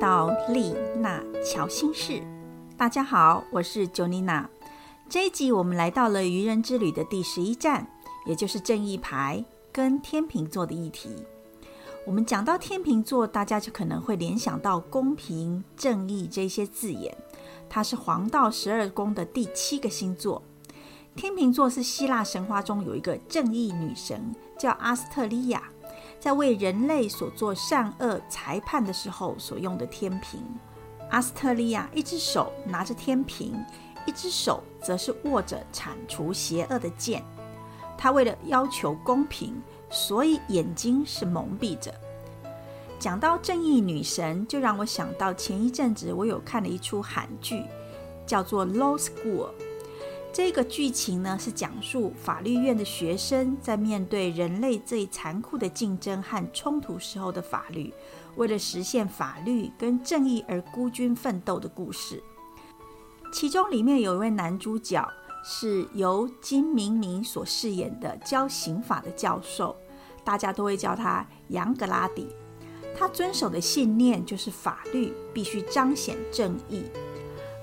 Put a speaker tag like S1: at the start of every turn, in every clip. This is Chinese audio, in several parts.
S1: 到丽娜乔心事。大家好，我是 Jonina。这一集我们来到了愚人之旅的第十一站，也就是正义牌跟天秤座的议题。我们讲到天秤座，大家就可能会联想到公平、正义这些字眼。它是黄道十二宫的第七个星座。天秤座是希腊神话中有一个正义女神，叫阿斯特利亚。在为人类所做善恶裁判的时候所用的天平，阿斯特利亚一只手拿着天平，一只手则是握着铲除邪恶的剑。他为了要求公平，所以眼睛是蒙蔽着。讲到正义女神，就让我想到前一阵子我有看了一出韩剧，叫做《Law School》。这个剧情呢，是讲述法律院的学生在面对人类最残酷的竞争和冲突时候的法律，为了实现法律跟正义而孤军奋斗的故事。其中里面有一位男主角是由金明明所饰演的教刑法的教授，大家都会叫他杨格拉底。他遵守的信念就是法律必须彰显正义。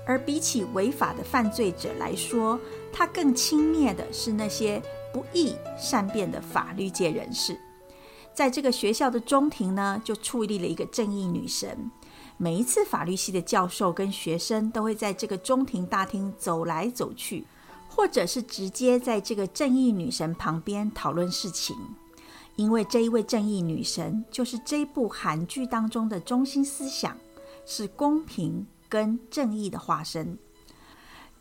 S1: 而比起违法的犯罪者来说，他更轻蔑的是那些不义善变的法律界人士。在这个学校的中庭呢，就矗立了一个正义女神。每一次法律系的教授跟学生都会在这个中庭大厅走来走去，或者是直接在这个正义女神旁边讨论事情，因为这一位正义女神就是这部韩剧当中的中心思想，是公平。跟正义的化身，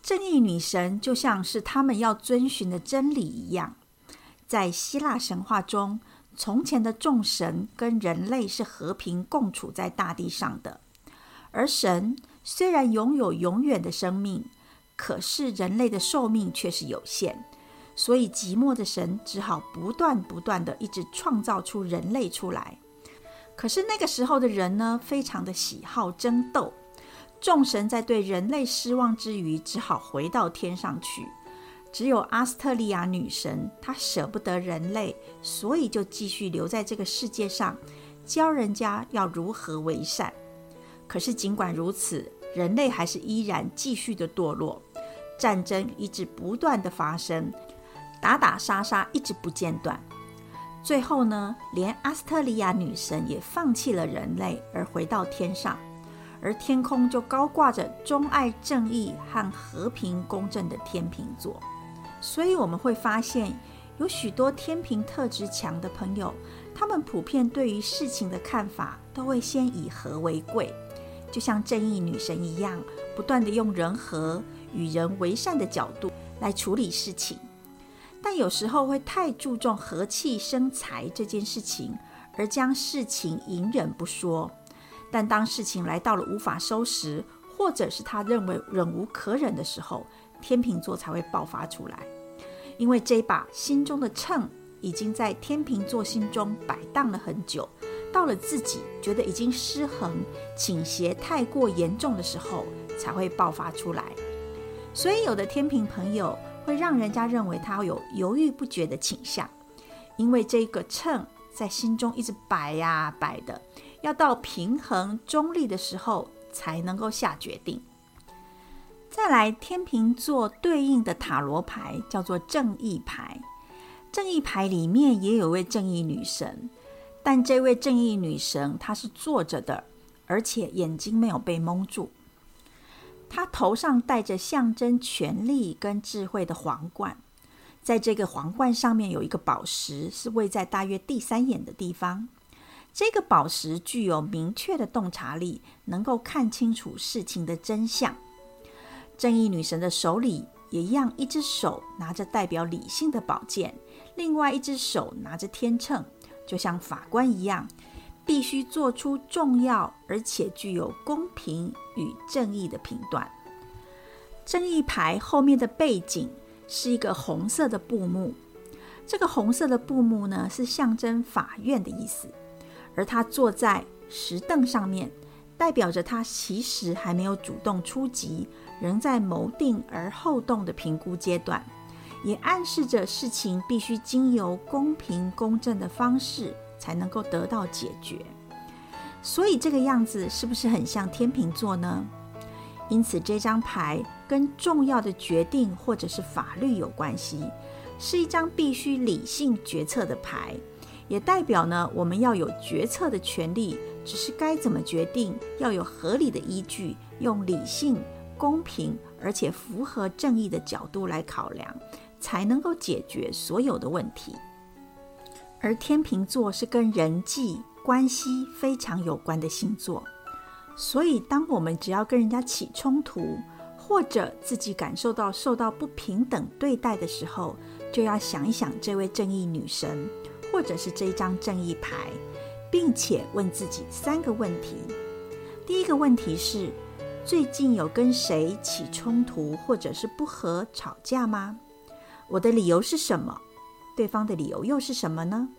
S1: 正义女神就像是他们要遵循的真理一样。在希腊神话中，从前的众神跟人类是和平共处在大地上的，而神虽然拥有永远的生命，可是人类的寿命却是有限，所以寂寞的神只好不断不断的一直创造出人类出来。可是那个时候的人呢，非常的喜好争斗。众神在对人类失望之余，只好回到天上去。只有阿斯特利亚女神，她舍不得人类，所以就继续留在这个世界上，教人家要如何为善。可是尽管如此，人类还是依然继续的堕落，战争一直不断的发生，打打杀杀一直不间断。最后呢，连阿斯特利亚女神也放弃了人类，而回到天上。而天空就高挂着钟爱正义和和平公正的天秤座，所以我们会发现，有许多天平特质强的朋友，他们普遍对于事情的看法都会先以和为贵，就像正义女神一样，不断的用人和、与人为善的角度来处理事情，但有时候会太注重和气生财这件事情，而将事情隐忍不说。但当事情来到了无法收拾，或者是他认为忍无可忍的时候，天秤座才会爆发出来。因为这把心中的秤已经在天秤座心中摆荡了很久，到了自己觉得已经失衡、倾斜太过严重的时候，才会爆发出来。所以，有的天秤朋友会让人家认为他有犹豫不决的倾向，因为这个秤在心中一直摆呀摆的。要到平衡中立的时候才能够下决定。再来，天秤座对应的塔罗牌叫做正义牌。正义牌里面也有位正义女神，但这位正义女神她是坐着的，而且眼睛没有被蒙住。她头上戴着象征权力跟智慧的皇冠，在这个皇冠上面有一个宝石，是位在大约第三眼的地方。这个宝石具有明确的洞察力，能够看清楚事情的真相。正义女神的手里也一样，一只手拿着代表理性的宝剑，另外一只手拿着天秤，就像法官一样，必须做出重要而且具有公平与正义的评断。正义牌后面的背景是一个红色的布幕，这个红色的布幕呢，是象征法院的意思。而他坐在石凳上面，代表着他其实还没有主动出击，仍在谋定而后动的评估阶段，也暗示着事情必须经由公平公正的方式才能够得到解决。所以这个样子是不是很像天秤座呢？因此这张牌跟重要的决定或者是法律有关系，是一张必须理性决策的牌，也代表呢我们要有决策的权利，只是该怎么决定要有合理的依据，用理性、公平而且符合正义的角度来考量，才能够解决所有的问题。而天秤座是跟人际关系非常有关的星座，所以当我们只要跟人家起冲突，或者自己感受到受到不平等对待的时候，就要想一想这位正义女神，或者是这一张正义牌，并且问自己三个问题。第一个问题是：最近有跟谁起冲突，或者是不和吵架吗？我的理由是什么？对方的理由又是什么呢？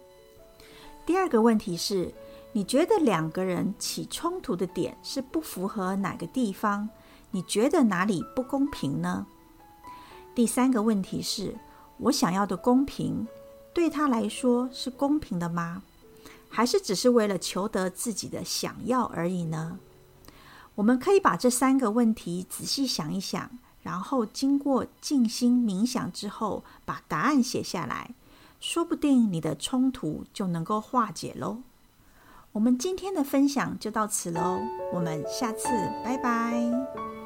S1: 第二个问题是，你觉得两个人起冲突的点是不符合哪个地方？你觉得哪里不公平呢？第三个问题是，我想要的公平对他来说是公平的吗？还是只是为了求得自己的想要而已呢？我们可以把这三个问题仔细想一想，然后经过静心冥想之后，把答案写下来。说不定你的冲突就能够化解喽。我们今天的分享就到此喽，我们下次拜拜。